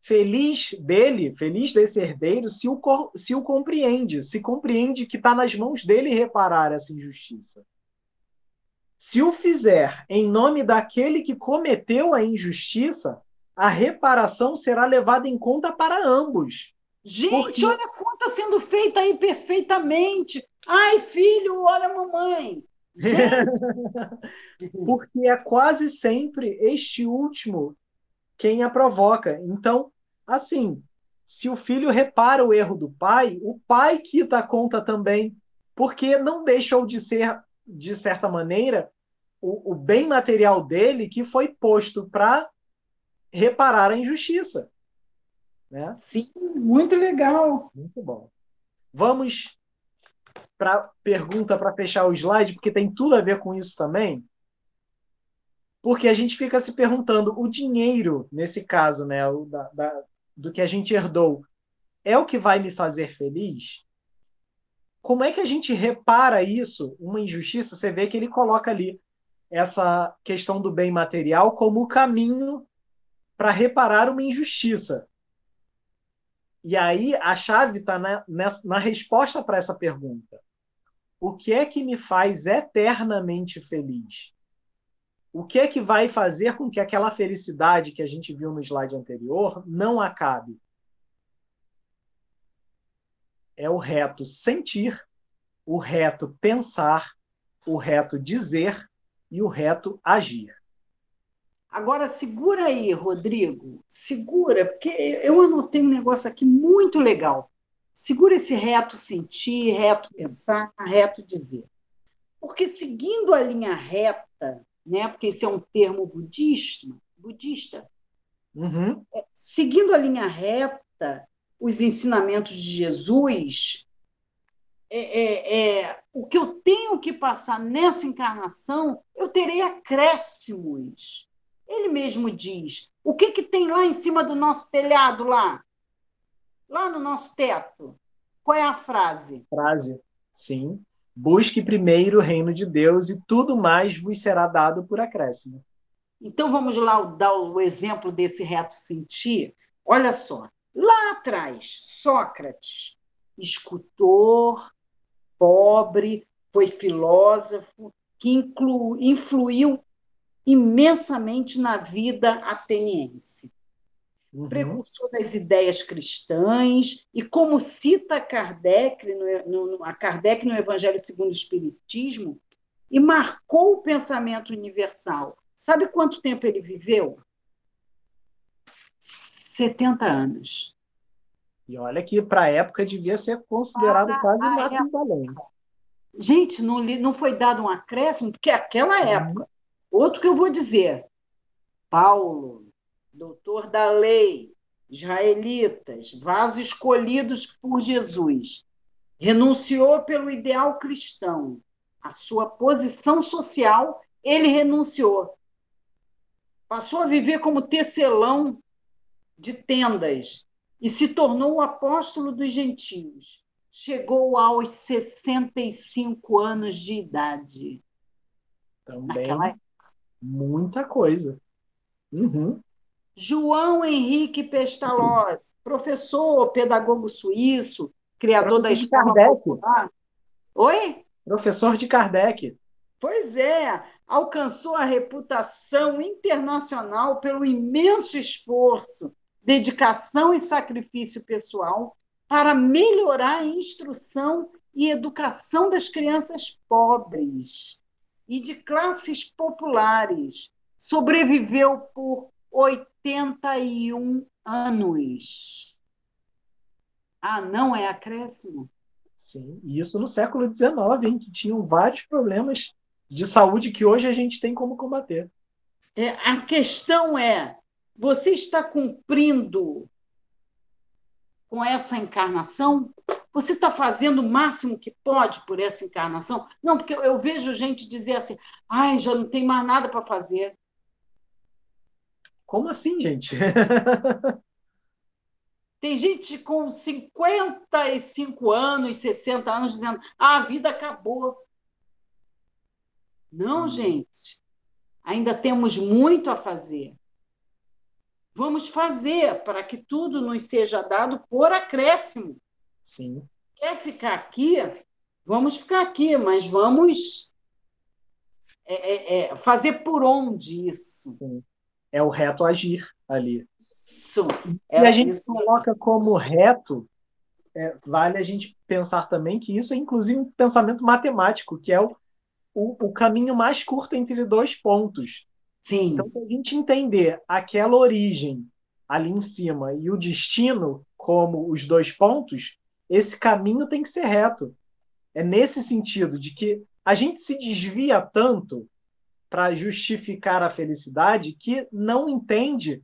Feliz dele, feliz desse herdeiro, se o, se o compreende, se compreende que está nas mãos dele reparar essa injustiça. Se o fizer em nome daquele que cometeu a injustiça, a reparação será levada em conta para ambos. Gente, porque... olha a conta sendo feita aí perfeitamente. Ai, filho, olha a mamãe. porque é quase sempre este último quem a provoca. Então, assim, se o filho repara o erro do pai, o pai quita a conta também, porque não deixou de ser, de certa maneira, o, o bem material dele que foi posto para reparar a injustiça. Né? Sim, muito legal. Muito bom. Vamos para a pergunta para fechar o slide, porque tem tudo a ver com isso também. Porque a gente fica se perguntando, o dinheiro, nesse caso, né, o da, da, do que a gente herdou, é o que vai me fazer feliz? Como é que a gente repara isso, uma injustiça? Você vê que ele coloca ali essa questão do bem material como o caminho para reparar uma injustiça. E aí a chave está na, na resposta para essa pergunta. O que é que me faz eternamente feliz? O que é que vai fazer com que aquela felicidade que a gente viu no slide anterior não acabe? É o reto sentir, o reto pensar, o reto dizer e o reto agir. Agora, segura aí, Rodrigo, segura, porque eu anotei um negócio aqui muito legal. Segura esse reto sentir, reto pensar, reto dizer. Porque seguindo a linha reta, né, porque esse é um termo budista, budista uhum. é, seguindo a linha reta, os ensinamentos de Jesus, é, é, é, o que eu tenho que passar nessa encarnação, eu terei acréscimos ele mesmo diz: o que, que tem lá em cima do nosso telhado, lá? Lá no nosso teto? Qual é a frase? Frase, sim. Busque primeiro o reino de Deus e tudo mais vos será dado por acréscimo. Então vamos lá dar o exemplo desse reto sentir. Olha só, lá atrás, Sócrates, escultor, pobre, foi filósofo, que inclu, influiu imensamente na vida ateniense. Uhum. Precursor das ideias cristãs, e como cita Kardec no, no, a Kardec no Evangelho segundo o Espiritismo, e marcou o pensamento universal. Sabe quanto tempo ele viveu? 70 anos. E olha que para a época devia ser considerado ah, quase um máximo valente. Gente, não, não foi dado um acréscimo, porque aquela uhum. época Outro que eu vou dizer, Paulo, doutor da lei, israelitas, vasos escolhidos por Jesus, renunciou pelo ideal cristão, a sua posição social, ele renunciou. Passou a viver como tecelão de tendas e se tornou o apóstolo dos gentios. Chegou aos 65 anos de idade. Também Naquela Muita coisa. Uhum. João Henrique Pestalozzi, professor, pedagogo suíço, criador professor da escola Kardec. popular. Oi? Professor de Kardec. Pois é, alcançou a reputação internacional pelo imenso esforço, dedicação e sacrifício pessoal para melhorar a instrução e educação das crianças pobres e de classes populares. Sobreviveu por 81 anos. Ah, não é acréscimo? Sim, e isso no século XIX, em que tinham vários problemas de saúde que hoje a gente tem como combater. É, a questão é: você está cumprindo com essa encarnação? Você está fazendo o máximo que pode por essa encarnação? Não, porque eu vejo gente dizer assim: ai, já não tem mais nada para fazer. Como assim, gente? Tem gente com 55 anos, 60 anos dizendo: ah, a vida acabou. Não, hum. gente. Ainda temos muito a fazer. Vamos fazer para que tudo nos seja dado por acréscimo. Sim. Quer ficar aqui? Vamos ficar aqui, mas vamos é, é, é, fazer por onde isso? Sim. É o reto agir ali. Isso. e a gente isso. coloca como reto, é, vale a gente pensar também que isso é inclusive um pensamento matemático, que é o, o, o caminho mais curto entre dois pontos. Sim. Então, se a gente entender aquela origem ali em cima e o destino como os dois pontos, esse caminho tem que ser reto. É nesse sentido de que a gente se desvia tanto para justificar a felicidade que não entende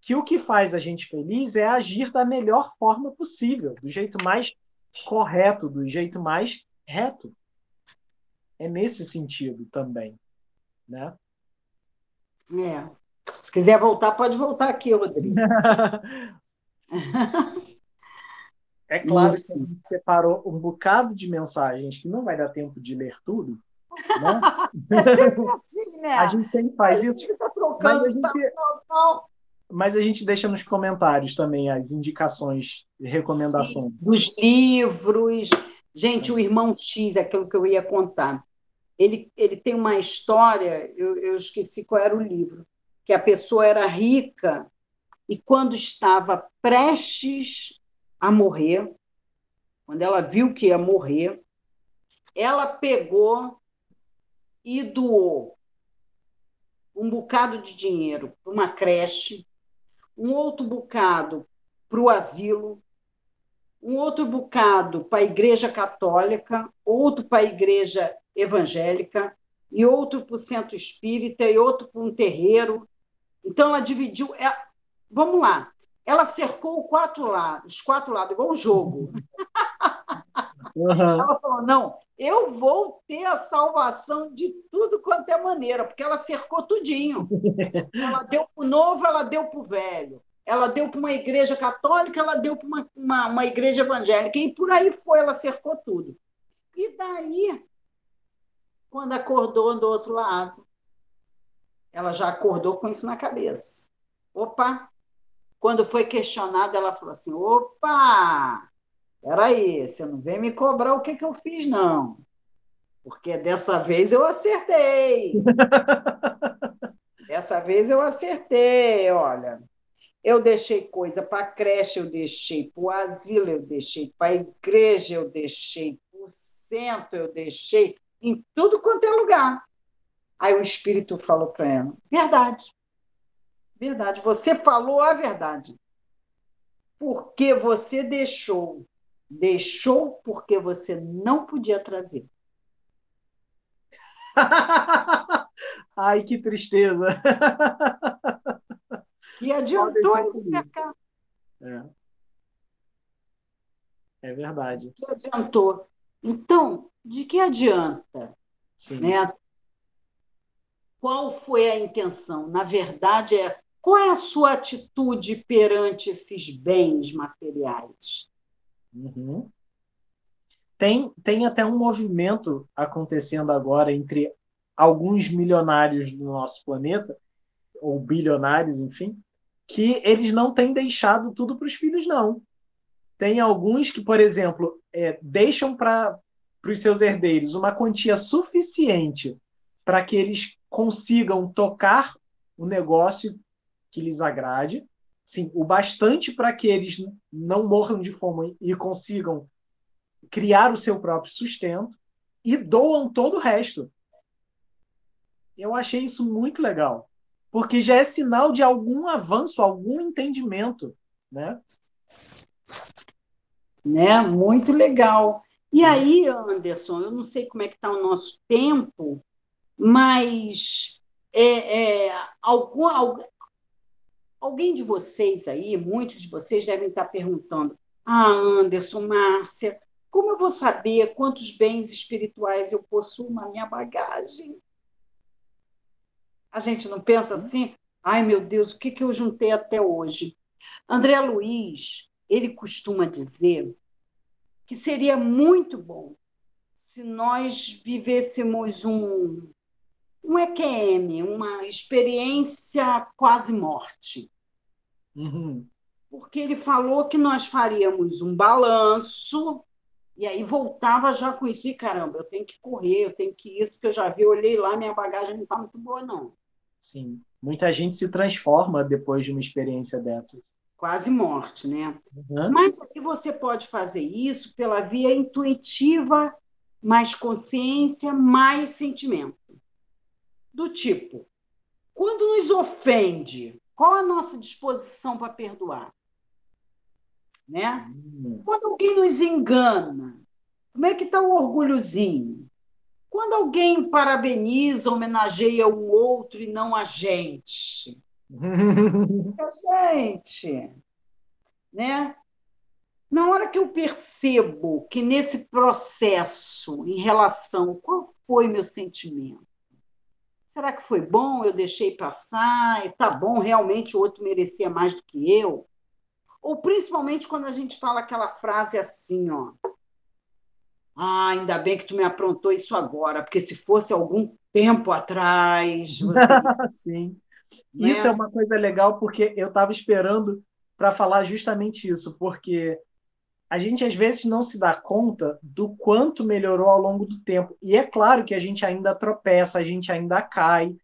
que o que faz a gente feliz é agir da melhor forma possível, do jeito mais correto, do jeito mais reto. É nesse sentido também, né? É. Se quiser voltar, pode voltar aqui, Rodrigo. é claro Isso. que a gente separou um bocado de mensagens que não vai dar tempo de ler tudo. Né? é sempre assim, né? A gente sempre faz a isso. Tá trocando, mas, a gente, tá mas a gente deixa nos comentários também as indicações e recomendações. Sim, dos livros. Gente, o Irmão X, aquilo que eu ia contar. Ele, ele tem uma história, eu, eu esqueci qual era o livro, que a pessoa era rica e quando estava prestes a morrer, quando ela viu que ia morrer, ela pegou e doou um bocado de dinheiro para uma creche, um outro bocado para o asilo, um outro bocado para a Igreja Católica, outro para a Igreja Evangélica, e outro para o centro espírita, e outro para um terreiro. Então, ela dividiu. É, vamos lá. Ela cercou quatro lados, os quatro lados, igual um jogo. Uhum. Ela falou: não, eu vou ter a salvação de tudo quanto é maneira, porque ela cercou tudinho. Ela deu para o novo, ela deu para o velho. Ela deu para uma igreja católica, ela deu para uma, uma, uma igreja evangélica, e por aí foi, ela cercou tudo. E daí quando acordou do outro lado, ela já acordou com isso na cabeça. Opa! Quando foi questionada, ela falou assim: opa! Peraí, você não vem me cobrar o que, que eu fiz, não. Porque dessa vez eu acertei. dessa vez eu acertei, olha. Eu deixei coisa para a creche, eu deixei para o asilo, eu deixei para a igreja, eu deixei para o centro, eu deixei em tudo quanto é lugar. Aí o Espírito falou para ela: verdade, verdade, você falou a verdade. Porque você deixou, deixou porque você não podia trazer. Ai, que tristeza. Que adiantou ele. É. é verdade. Que adiantou. Então, de que adianta? Sim. Né? Qual foi a intenção? Na verdade, é qual é a sua atitude perante esses bens materiais? Uhum. Tem, tem até um movimento acontecendo agora entre alguns milionários do nosso planeta, ou bilionários, enfim, que eles não têm deixado tudo para os filhos, não. Tem alguns que, por exemplo, é, deixam para os seus herdeiros uma quantia suficiente para que eles consigam tocar o negócio que lhes agrade, sim, o bastante para que eles não morram de fome e consigam criar o seu próprio sustento e doam todo o resto. Eu achei isso muito legal, porque já é sinal de algum avanço, algum entendimento, né? Né? Muito legal. E aí, Anderson, eu não sei como é que está o nosso tempo, mas é, é, algum, alguém de vocês aí, muitos de vocês devem estar perguntando: Ah, Anderson, Márcia, como eu vou saber quantos bens espirituais eu possuo na minha bagagem? A gente não pensa assim? Ai, meu Deus, o que, que eu juntei até hoje? André Luiz, ele costuma dizer que seria muito bom se nós vivêssemos um, um EQM, uma experiência quase morte. Uhum. Porque ele falou que nós faríamos um balanço e aí voltava já com isso, e caramba, eu tenho que correr, eu tenho que isso, porque eu já vi, olhei lá, minha bagagem não está muito boa, não. Sim. Muita gente se transforma depois de uma experiência dessa quase morte, né? Uhum. Mas aí você pode fazer isso pela via intuitiva, mais consciência, mais sentimento. Do tipo, quando nos ofende, qual a nossa disposição para perdoar? Né? Uhum. Quando alguém nos engana, como é que está o orgulhozinho? Quando alguém parabeniza, homenageia o outro e não a gente, gente, né? Na hora que eu percebo que nesse processo, em relação, qual foi meu sentimento? Será que foi bom? Eu deixei passar? E tá bom, realmente o outro merecia mais do que eu? Ou principalmente quando a gente fala aquela frase assim, ó. Ah, ainda bem que tu me aprontou isso agora, porque se fosse algum tempo atrás. Você... Sim. Né? Isso é uma coisa legal, porque eu estava esperando para falar justamente isso, porque a gente às vezes não se dá conta do quanto melhorou ao longo do tempo. E é claro que a gente ainda tropeça, a gente ainda cai.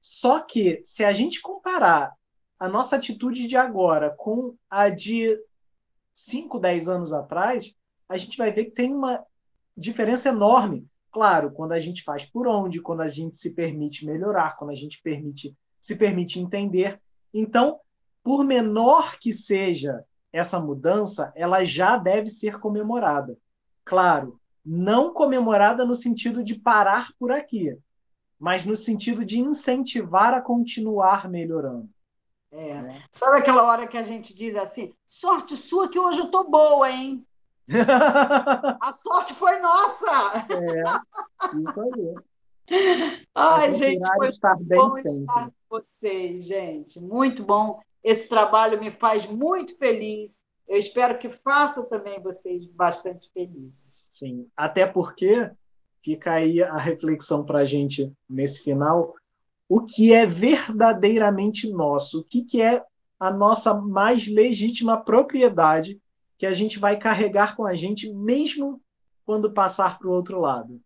Só que se a gente comparar a nossa atitude de agora com a de 5, 10 anos atrás, a gente vai ver que tem uma diferença enorme. Claro, quando a gente faz por onde, quando a gente se permite melhorar, quando a gente permite se permite entender. Então, por menor que seja essa mudança, ela já deve ser comemorada. Claro, não comemorada no sentido de parar por aqui, mas no sentido de incentivar a continuar melhorando. É. Né? Sabe aquela hora que a gente diz assim: sorte sua que hoje eu tô boa, hein? a sorte foi nossa! É, isso aí. Ai, gente, foi estar bem bom sempre. estar vocês, gente. Muito bom. Esse trabalho me faz muito feliz. Eu espero que faça também vocês bastante felizes. Sim, até porque fica aí a reflexão para a gente nesse final o que é verdadeiramente nosso, o que, que é a nossa mais legítima propriedade que a gente vai carregar com a gente mesmo quando passar para o outro lado.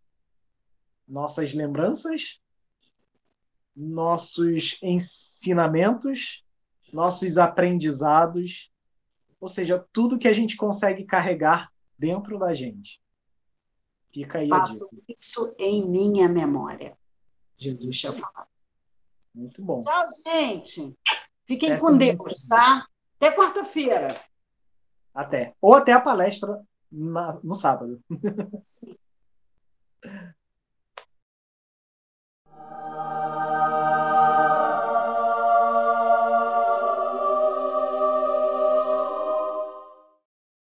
Nossas lembranças, nossos ensinamentos, nossos aprendizados, ou seja, tudo que a gente consegue carregar dentro da gente. Fica aí Faço isso em minha memória. Jesus tinha falado. Muito bom. Tchau, gente. Fiquem Essa com é Deus, tá? Até quarta-feira. Até. Ou até a palestra na, no sábado. Sim.